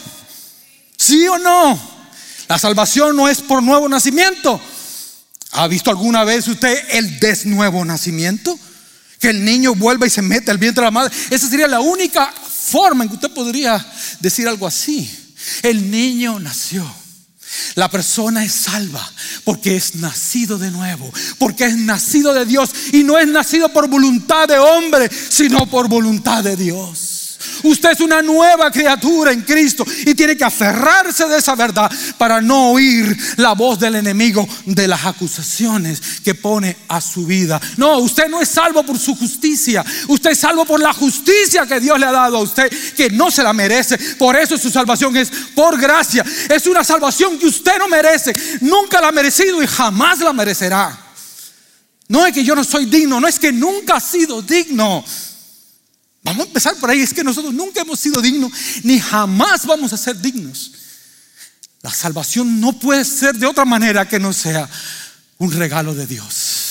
¿Sí o no? La salvación no es por nuevo nacimiento. ¿Ha visto alguna vez usted el desnuevo nacimiento? Que el niño vuelva y se mete al vientre de la madre. Esa sería la única forma en que usted podría decir algo así. El niño nació. La persona es salva porque es nacido de nuevo, porque es nacido de Dios y no es nacido por voluntad de hombre, sino por voluntad de Dios. Usted es una nueva criatura en Cristo y tiene que aferrarse de esa verdad para no oír la voz del enemigo de las acusaciones que pone a su vida. No, usted no es salvo por su justicia. Usted es salvo por la justicia que Dios le ha dado a usted, que no se la merece. Por eso su salvación es por gracia. Es una salvación que usted no merece. Nunca la ha merecido y jamás la merecerá. No es que yo no soy digno, no es que nunca ha sido digno. Vamos a empezar por ahí. Es que nosotros nunca hemos sido dignos, ni jamás vamos a ser dignos. La salvación no puede ser de otra manera que no sea un regalo de Dios.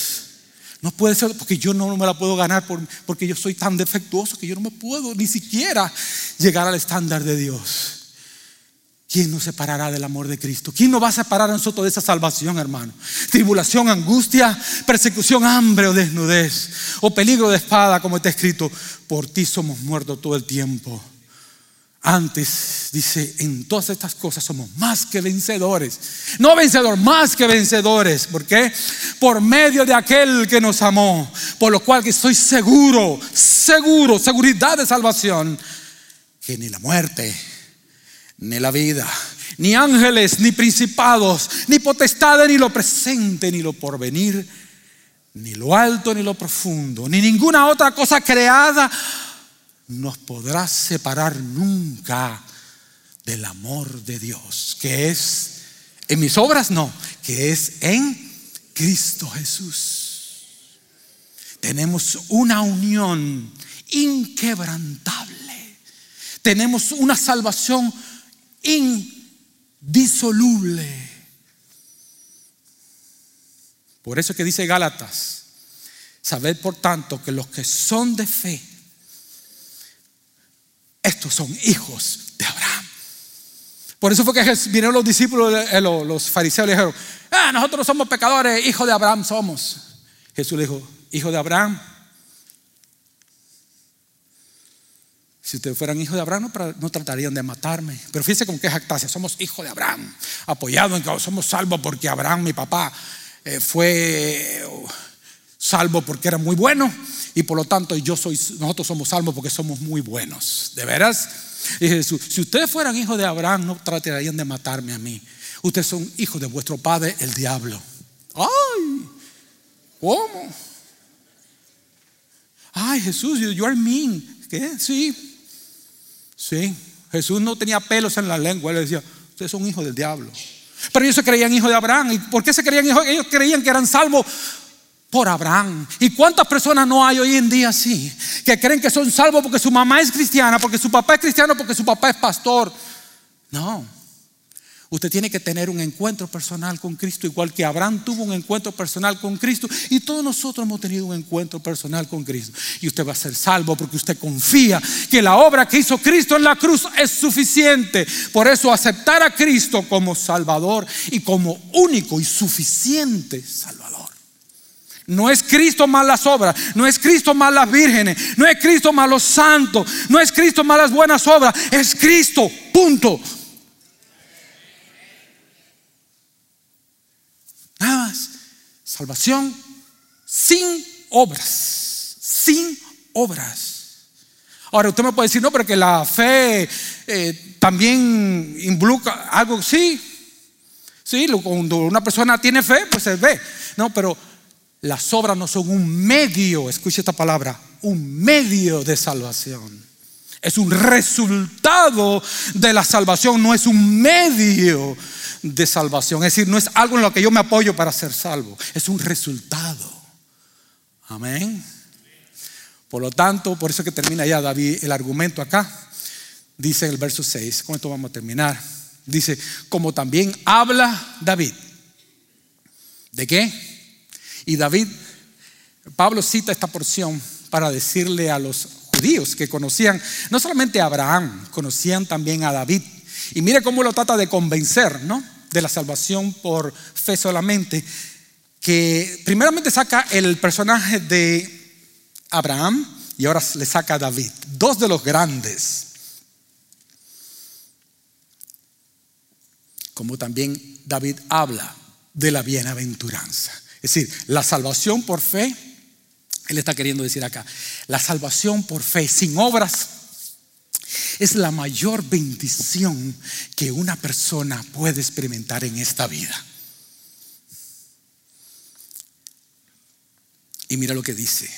No puede ser porque yo no me la puedo ganar porque yo soy tan defectuoso que yo no me puedo ni siquiera llegar al estándar de Dios. ¿Quién nos separará del amor de Cristo? ¿Quién nos va a separar a nosotros de esa salvación, hermano? Tribulación, angustia, persecución, hambre o desnudez, o peligro de espada, como está escrito, por ti somos muertos todo el tiempo. Antes, dice, en todas estas cosas somos más que vencedores. No vencedor, más que vencedores. ¿Por qué? Por medio de aquel que nos amó. Por lo cual que estoy seguro, seguro, seguridad de salvación, que ni la muerte ni la vida, ni ángeles, ni principados, ni potestades, ni lo presente, ni lo porvenir, ni lo alto, ni lo profundo, ni ninguna otra cosa creada nos podrá separar nunca del amor de Dios, que es en mis obras, no, que es en Cristo Jesús. Tenemos una unión inquebrantable. Tenemos una salvación indisoluble. Por eso que dice Gálatas, sabed por tanto que los que son de fe, estos son hijos de Abraham. Por eso fue que vinieron los discípulos, eh, los fariseos, le dijeron, ah, nosotros somos pecadores, hijos de Abraham somos. Jesús le dijo, hijo de Abraham, Si ustedes fueran hijos de Abraham, no, tratarían de matarme. Pero fíjense con qué jactancia. Somos hijos de Abraham. Apoyados en que somos salvos porque Abraham, mi papá, eh, fue salvo porque era muy bueno. Y por lo tanto, yo soy, nosotros somos salvos porque somos muy buenos. ¿De veras? Y Jesús, si ustedes fueran hijos de Abraham, no tratarían de matarme a mí. Ustedes son hijos de vuestro padre, el diablo. ¡Ay! ¿Cómo? Ay, Jesús, you are mean. ¿Qué? Sí, Sí, Jesús no tenía pelos en la lengua, él decía, ustedes son hijos del diablo. Pero ellos se creían hijos de Abraham. ¿Y por qué se creían hijos? Ellos creían que eran salvos por Abraham. ¿Y cuántas personas no hay hoy en día así? Que creen que son salvos porque su mamá es cristiana, porque su papá es cristiano, porque su papá es pastor. No. Usted tiene que tener un encuentro personal con Cristo, igual que Abraham tuvo un encuentro personal con Cristo y todos nosotros hemos tenido un encuentro personal con Cristo. Y usted va a ser salvo porque usted confía que la obra que hizo Cristo en la cruz es suficiente. Por eso aceptar a Cristo como Salvador y como único y suficiente Salvador. No es Cristo más las obras, no es Cristo más las vírgenes, no es Cristo más los santos, no es Cristo más las buenas obras, es Cristo, punto. Nada más. Salvación sin obras. Sin obras. Ahora usted me puede decir, no, pero que la fe eh, también involucra algo, sí, sí, cuando una persona tiene fe, pues se ve, no, pero las obras no son un medio, escuche esta palabra, un medio de salvación. Es un resultado de la salvación, no es un medio de salvación. Es decir, no es algo en lo que yo me apoyo para ser salvo, es un resultado. Amén. Por lo tanto, por eso que termina ya David el argumento acá. Dice en el verso 6, con esto vamos a terminar. Dice, como también habla David. ¿De qué? Y David, Pablo cita esta porción para decirle a los judíos que conocían no solamente a Abraham, conocían también a David. Y mire cómo lo trata de convencer, ¿no? De la salvación por fe solamente. Que primeramente saca el personaje de Abraham y ahora le saca a David. Dos de los grandes. Como también David habla de la bienaventuranza. Es decir, la salvación por fe él está queriendo decir acá, la salvación por fe sin obras es la mayor bendición que una persona puede experimentar en esta vida. Y mira lo que dice.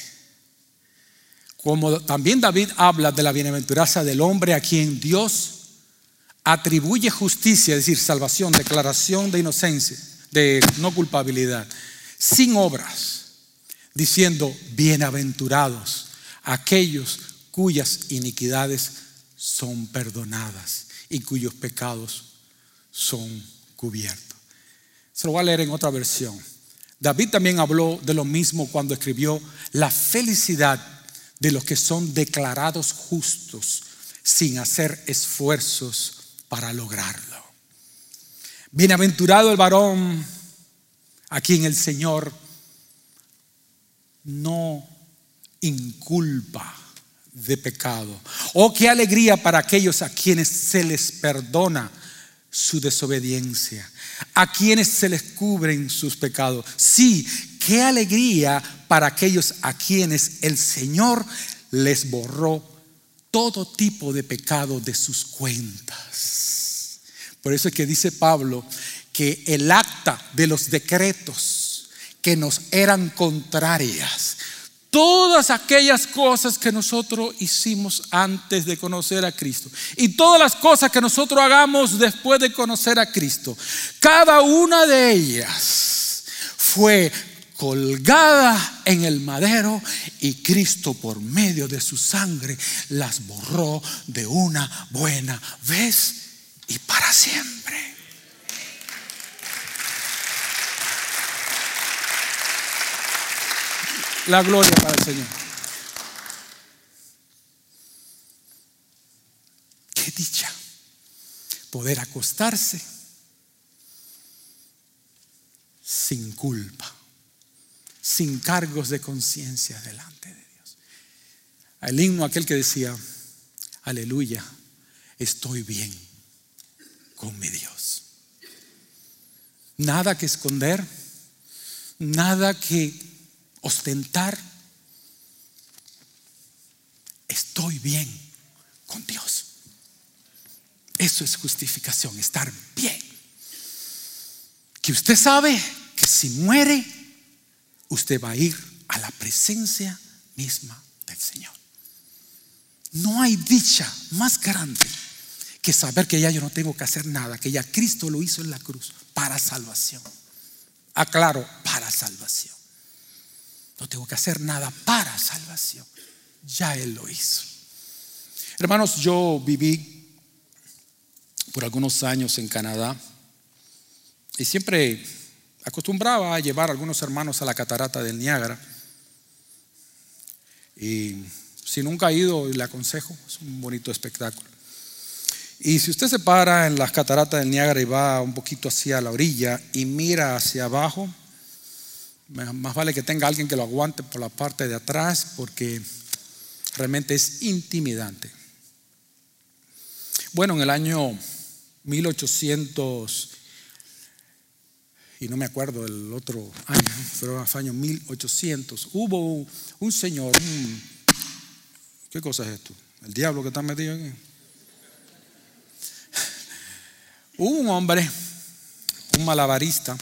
Como también David habla de la bienaventuranza del hombre a quien Dios atribuye justicia, es decir, salvación, declaración de inocencia, de no culpabilidad, sin obras diciendo, bienaventurados aquellos cuyas iniquidades son perdonadas y cuyos pecados son cubiertos. Se lo voy a leer en otra versión. David también habló de lo mismo cuando escribió la felicidad de los que son declarados justos sin hacer esfuerzos para lograrlo. Bienaventurado el varón a quien el Señor no inculpa de pecado. Oh, qué alegría para aquellos a quienes se les perdona su desobediencia, a quienes se les cubren sus pecados. Sí, qué alegría para aquellos a quienes el Señor les borró todo tipo de pecado de sus cuentas. Por eso es que dice Pablo que el acta de los decretos que nos eran contrarias. Todas aquellas cosas que nosotros hicimos antes de conocer a Cristo y todas las cosas que nosotros hagamos después de conocer a Cristo, cada una de ellas fue colgada en el madero y Cristo por medio de su sangre las borró de una buena vez y para siempre. La gloria para el Señor. Qué dicha poder acostarse sin culpa, sin cargos de conciencia delante de Dios. El himno aquel que decía, aleluya, estoy bien con mi Dios. Nada que esconder, nada que ostentar, estoy bien con Dios. Eso es justificación, estar bien. Que usted sabe que si muere, usted va a ir a la presencia misma del Señor. No hay dicha más grande que saber que ya yo no tengo que hacer nada, que ya Cristo lo hizo en la cruz para salvación. Aclaro, para salvación. No tengo que hacer nada para salvación. Ya Él lo hizo. Hermanos, yo viví por algunos años en Canadá y siempre acostumbraba a llevar a algunos hermanos a la catarata del Niágara. Y si nunca ha ido, le aconsejo, es un bonito espectáculo. Y si usted se para en las cataratas del Niágara y va un poquito hacia la orilla y mira hacia abajo, más vale que tenga alguien que lo aguante por la parte de atrás porque realmente es intimidante. Bueno, en el año 1800, y no me acuerdo el otro año, pero fue año 1800, hubo un señor, ¿qué cosa es esto? El diablo que está metido aquí. Hubo un hombre, un malabarista,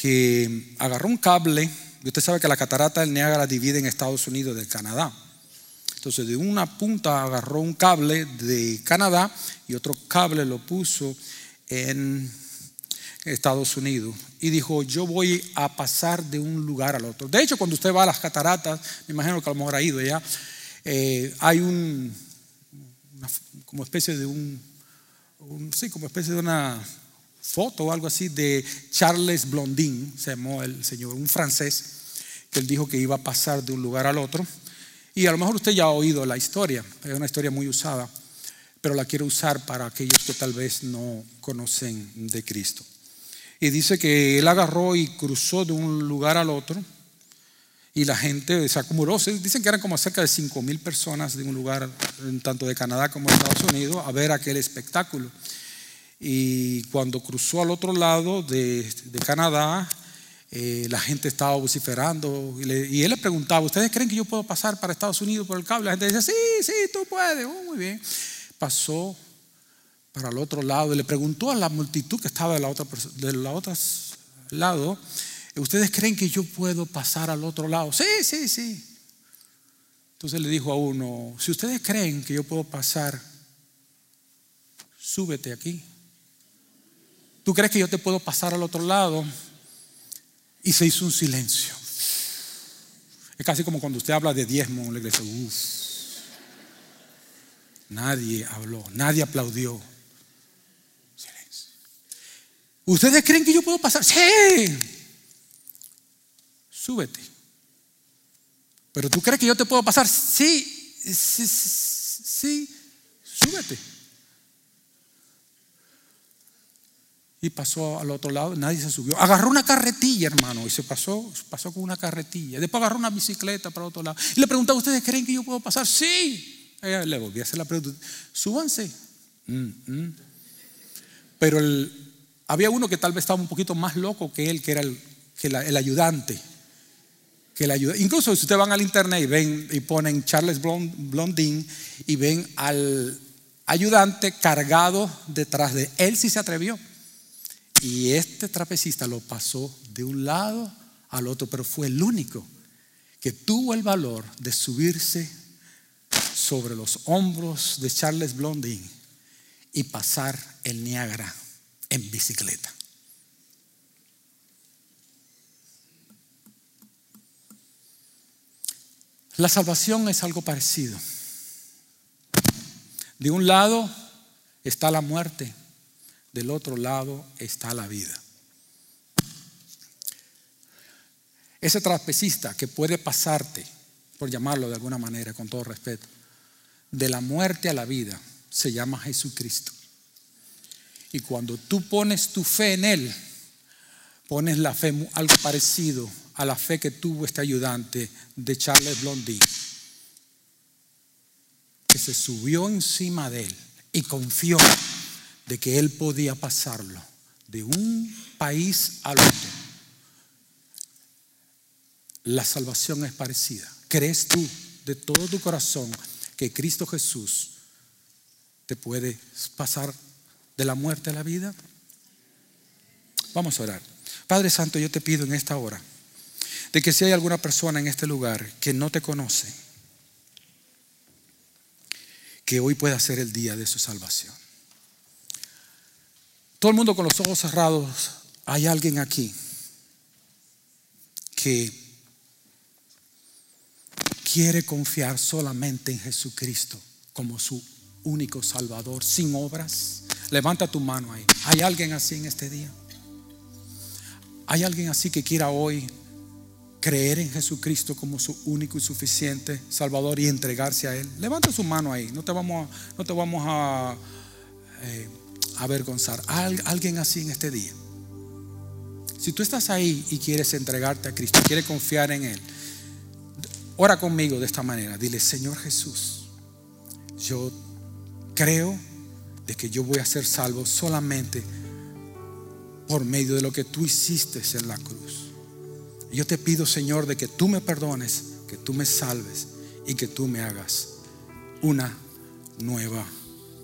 que agarró un cable, y usted sabe que la catarata del Niágara divide en Estados Unidos y Canadá. Entonces de una punta agarró un cable de Canadá y otro cable lo puso en Estados Unidos y dijo, yo voy a pasar de un lugar al otro. De hecho, cuando usted va a las cataratas, me imagino que a lo mejor ha ido ya, eh, hay un, como especie de un, sí, como especie de una foto o algo así de Charles Blondin, se llamó el señor, un francés, que él dijo que iba a pasar de un lugar al otro. Y a lo mejor usted ya ha oído la historia, es una historia muy usada, pero la quiero usar para aquellos que tal vez no conocen de Cristo. Y dice que él agarró y cruzó de un lugar al otro y la gente se acumuló. Dicen que eran como cerca de 5 mil personas de un lugar, tanto de Canadá como de Estados Unidos, a ver aquel espectáculo. Y cuando cruzó al otro lado de, Canadá, eh, la gente estaba vociferando y, él le preguntaba, ¿ustedes creen que yo puedo pasar para Estados Unidos por el cable? La gente decía, sí, sí, tú puedes, oh, muy bien. Pasó para el otro lado y le preguntó a la multitud que estaba de la otra, de lado, ¿ustedes creen que yo puedo pasar al otro lado? Sí, sí, sí. Entonces le dijo a uno, si ustedes creen que yo puedo pasar, súbete aquí. ¿Tú crees que yo te puedo pasar al otro lado? Y se hizo un silencio. Es casi como cuando usted habla de diezmo en la iglesia. Nadie habló, nadie aplaudió. ¿Ustedes creen que yo puedo pasar? Sí. Súbete. Pero tú crees que yo te puedo pasar? Sí, sí, sí, súbete. Y pasó al otro lado, nadie se subió. Agarró una carretilla, hermano, y se pasó, pasó con una carretilla. Después agarró una bicicleta para el otro lado. Y le preguntaba, ¿ustedes creen que yo puedo pasar? Sí. Le volví a hacer la pregunta. Súbanse. Mm, mm. Pero había uno que tal vez estaba un poquito más loco que él, que era el, que el ayudante. Que el ayuda, incluso si ustedes van al internet y ven y ponen Charles Blondin y ven al ayudante cargado detrás de él, sí se atrevió. Y este trapecista lo pasó de un lado al otro, pero fue el único que tuvo el valor de subirse sobre los hombros de Charles Blondin y pasar el Niágara en bicicleta. La salvación es algo parecido. De un lado está la muerte, del otro lado está la vida. Ese trapecista que puede pasarte, por llamarlo de alguna manera, con todo respeto, de la muerte a la vida, se llama Jesucristo. Y cuando tú pones tu fe en Él, pones la fe algo parecido a la fe que tuvo este ayudante de Charles Blondin, que se subió encima de Él y confió de que Él podía pasarlo de un país al otro. La salvación es parecida. ¿Crees tú de todo tu corazón que Cristo Jesús te puede pasar de la muerte a la vida? Vamos a orar. Padre Santo, yo te pido en esta hora de que si hay alguna persona en este lugar que no te conoce, que hoy pueda ser el día de su salvación. Todo el mundo con los ojos cerrados, hay alguien aquí que quiere confiar solamente en Jesucristo como su único Salvador, sin obras. Levanta tu mano ahí. ¿Hay alguien así en este día? ¿Hay alguien así que quiera hoy creer en Jesucristo como su único y suficiente Salvador y entregarse a Él? Levanta su mano ahí. No te vamos a, no te vamos a eh, avergonzar. alguien así en este día. Si tú estás ahí y quieres entregarte a Cristo, quieres confiar en Él, ora conmigo de esta manera. Dile, Señor Jesús, yo creo de que yo voy a ser salvo solamente por medio de lo que tú hiciste en la cruz. Yo te pido, Señor, de que tú me perdones, que tú me salves y que tú me hagas una nueva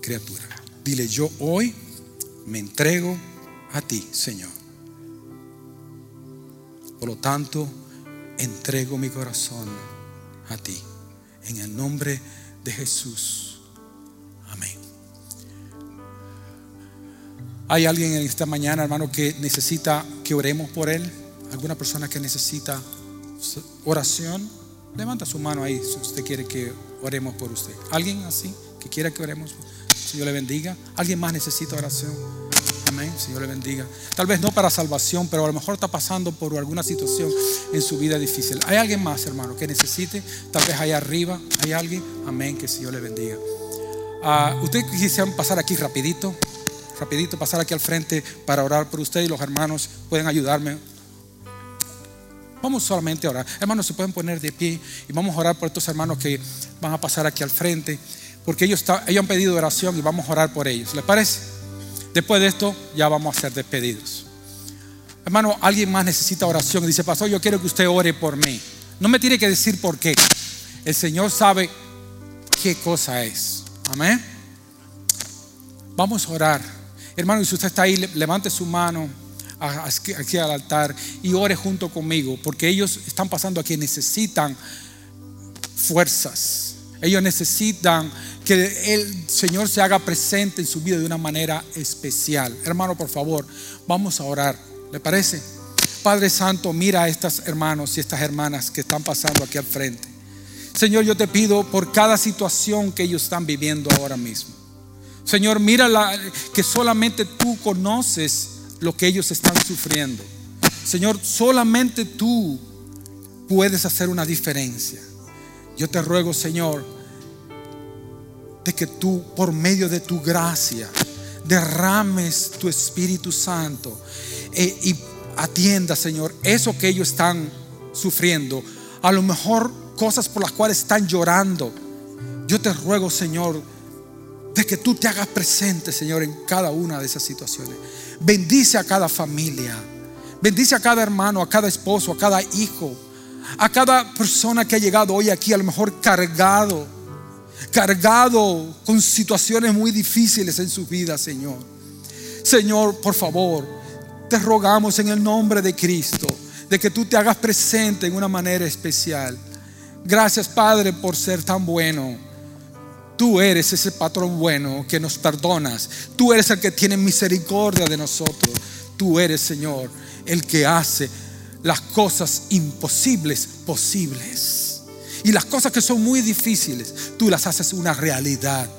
criatura. Dile, yo hoy me entrego a ti, Señor. Por lo tanto, entrego mi corazón a ti. En el nombre de Jesús. Amén. ¿Hay alguien en esta mañana, hermano, que necesita que oremos por él? ¿Alguna persona que necesita oración? Levanta su mano ahí si usted quiere que oremos por usted. ¿Alguien así que quiera que oremos? Señor le bendiga. ¿Alguien más necesita oración? Amén. Señor le bendiga. Tal vez no para salvación, pero a lo mejor está pasando por alguna situación en su vida difícil. ¿Hay alguien más, hermano, que necesite? Tal vez allá arriba. ¿Hay alguien? Amén. Que Señor le bendiga. Uh, Ustedes quisieran pasar aquí rapidito, rapidito, pasar aquí al frente para orar por usted y los hermanos pueden ayudarme. Vamos solamente a orar. Hermanos, se pueden poner de pie y vamos a orar por estos hermanos que van a pasar aquí al frente, porque ellos, han pedido oración y vamos a orar por ellos. ¿Les parece? Después de esto ya vamos a ser despedidos. Hermano, alguien más necesita oración dice, pastor, yo quiero que usted ore por mí. No me tiene que decir por qué. El Señor sabe qué cosa es. Amén. Vamos a orar. Hermano, si usted está ahí, levante su mano aquí al altar y ore junto conmigo, porque ellos están pasando aquí, necesitan fuerzas. Ellos necesitan que el Señor se haga presente en su vida de una manera especial. Hermano, por favor, vamos a orar. ¿Le parece? Padre Santo, mira a estos hermanos y estas hermanas que están pasando aquí al frente. Señor, yo te pido por cada situación que ellos están viviendo ahora mismo. Señor, mira que solamente tú conoces lo que ellos están sufriendo. Señor, solamente tú puedes hacer una diferencia. Yo te ruego, Señor, de que tú, por medio de tu gracia, derrames tu Espíritu Santo eh, y atienda, Señor, eso que ellos están sufriendo. A lo mejor cosas por las cuales están llorando. Yo te ruego, Señor, de que tú te hagas presente, Señor, en cada una de esas situaciones. Bendice a cada familia. Bendice a cada hermano, a cada esposo, a cada hijo, a cada persona que ha llegado hoy aquí, a lo mejor cargado, cargado con situaciones muy difíciles en su vida, Señor. Señor, por favor, te rogamos en el nombre de Cristo, de que tú te hagas presente en una manera especial. Gracias, Padre, por ser tan bueno. Tú eres ese patrón bueno que nos perdonas. Tú eres el que tiene misericordia de nosotros. Tú eres, Señor, el que hace las cosas imposibles posibles. Y las cosas que son muy difíciles, tú las haces una realidad.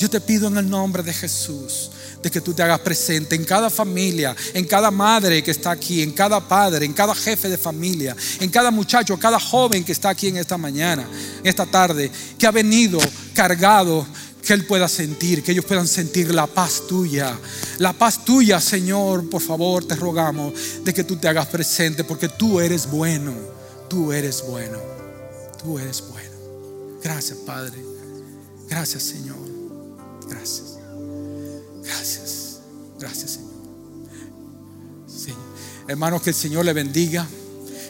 Yo te pido en el nombre de Jesús de que tú te hagas presente en cada familia, en cada madre que está aquí, en cada padre, en cada jefe de familia, en cada muchacho, cada joven que está aquí en esta mañana, en esta tarde, que ha venido cargado que Él pueda sentir, que ellos puedan sentir la paz tuya. La paz tuya, Señor, por favor, te rogamos de que tú te hagas presente, porque tú eres bueno, tú eres bueno, tú eres bueno. Gracias, Padre. Gracias, Señor. Gracias. Gracias. Gracias, Señor. Hermanos, que el Señor le bendiga.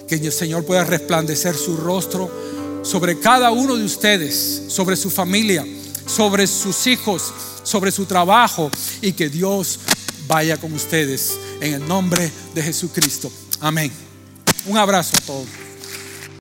Que el Señor pueda resplandecer su rostro sobre cada uno de ustedes, sobre su familia, sobre sus hijos, sobre su trabajo y que Dios vaya con ustedes en el nombre de Jesucristo. Amén. Un abrazo a todos.